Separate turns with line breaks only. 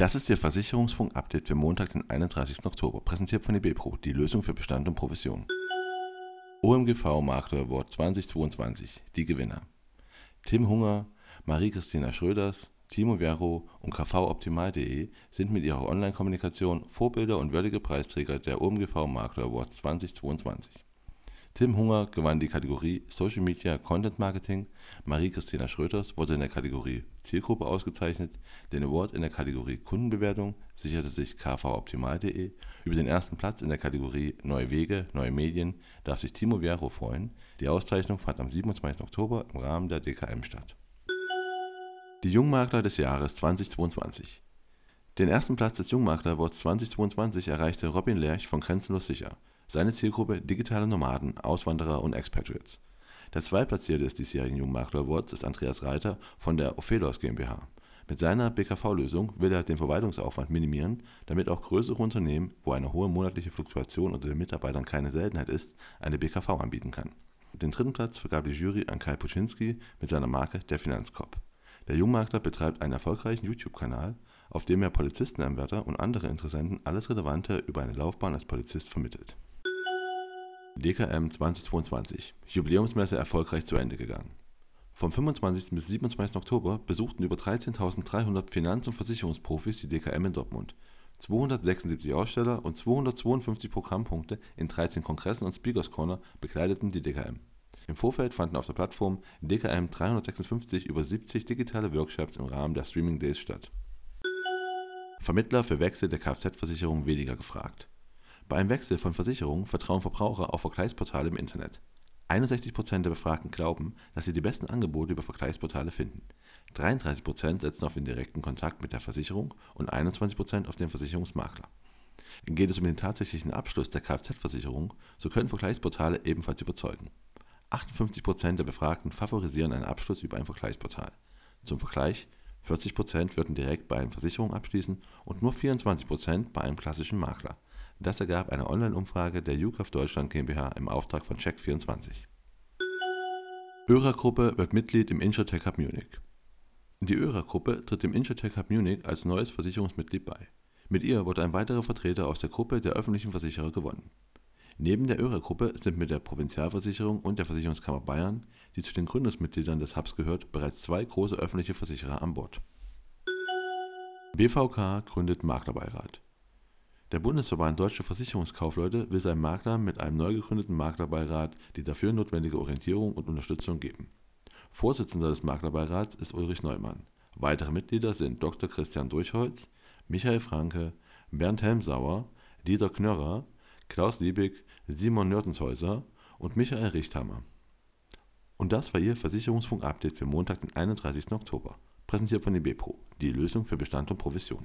Das ist Ihr Versicherungsfunk-Update für Montag, den 31. Oktober, präsentiert von eBepro, die Lösung für Bestand und Provision. OMGV Makler Award 2022, die Gewinner. Tim Hunger, Marie-Christina Schröders, Timo Vero und kvoptimal.de sind mit ihrer Online-Kommunikation Vorbilder und würdige Preisträger der OMGV Makler Awards 2022. Tim Hunger gewann die Kategorie Social Media Content Marketing, Marie-Christina Schröters wurde in der Kategorie Zielgruppe ausgezeichnet, den Award in der Kategorie Kundenbewertung sicherte sich kvoptimal.de, über den ersten Platz in der Kategorie Neue Wege, neue Medien darf sich Timo Vero freuen, die Auszeichnung fand am 27. Oktober im Rahmen der DKM statt. Die Jungmakler des Jahres 2022 Den ersten Platz des Jungmakler Awards 2022 erreichte Robin Lerch von Grenzenlos Sicher seine Zielgruppe digitale Nomaden, Auswanderer und Expatriates. Der Zweitplatzierte des diesjährigen Jungmakler Awards ist Andreas Reiter von der Ophelos GmbH. Mit seiner BKV-Lösung will er den Verwaltungsaufwand minimieren, damit auch größere Unternehmen, wo eine hohe monatliche Fluktuation unter den Mitarbeitern keine Seltenheit ist, eine BKV anbieten kann. Den dritten Platz vergab die Jury an Kai Puczynski mit seiner Marke Der Finanzkopf. Der Jungmakler betreibt einen erfolgreichen YouTube-Kanal, auf dem er Polizistenanwärter und andere Interessenten alles Relevante über eine Laufbahn als Polizist vermittelt. DKM 2022 Jubiläumsmesse erfolgreich zu Ende gegangen. Vom 25. bis 27. Oktober besuchten über 13.300 Finanz- und Versicherungsprofis die DKM in Dortmund. 276 Aussteller und 252 Programmpunkte in 13 Kongressen und Speakers Corner bekleideten die DKM. Im Vorfeld fanden auf der Plattform DKM 356 über 70 digitale Workshops im Rahmen der Streaming Days statt. Vermittler für Wechsel der Kfz-Versicherung weniger gefragt bei einem Wechsel von Versicherungen vertrauen Verbraucher auf Vergleichsportale im Internet. 61% der Befragten glauben, dass sie die besten Angebote über Vergleichsportale finden. 33% setzen auf den direkten Kontakt mit der Versicherung und 21% auf den Versicherungsmakler. Geht es um den tatsächlichen Abschluss der Kfz-Versicherung, so können Vergleichsportale ebenfalls überzeugen. 58% der Befragten favorisieren einen Abschluss über ein Vergleichsportal. Zum Vergleich, 40% würden direkt bei einer Versicherung abschließen und nur 24% bei einem klassischen Makler. Das ergab eine Online-Umfrage der UCAF Deutschland GmbH im Auftrag von Check24. ÖRA-Gruppe wird Mitglied im Insurtech Hub Munich. Die ÖRA-Gruppe tritt dem Insurtech Hub Munich als neues Versicherungsmitglied bei. Mit ihr wurde ein weiterer Vertreter aus der Gruppe der öffentlichen Versicherer gewonnen. Neben der ÖRA-Gruppe sind mit der Provinzialversicherung und der Versicherungskammer Bayern, die zu den Gründungsmitgliedern des Hubs gehört, bereits zwei große öffentliche Versicherer an Bord. BVK gründet Maklerbeirat. Der Bundesverband Deutsche Versicherungskaufleute will seinen Maklern mit einem neu gegründeten Maklerbeirat die dafür notwendige Orientierung und Unterstützung geben. Vorsitzender des Maklerbeirats ist Ulrich Neumann. Weitere Mitglieder sind Dr. Christian Durchholz, Michael Franke, Bernd Helmsauer, Dieter Knörrer, Klaus Liebig, Simon Nörtenshäuser und Michael Richthammer. Und das war Ihr Versicherungsfunk-Update für Montag, den 31. Oktober. Präsentiert von eBepro, die Lösung für Bestand und Provision.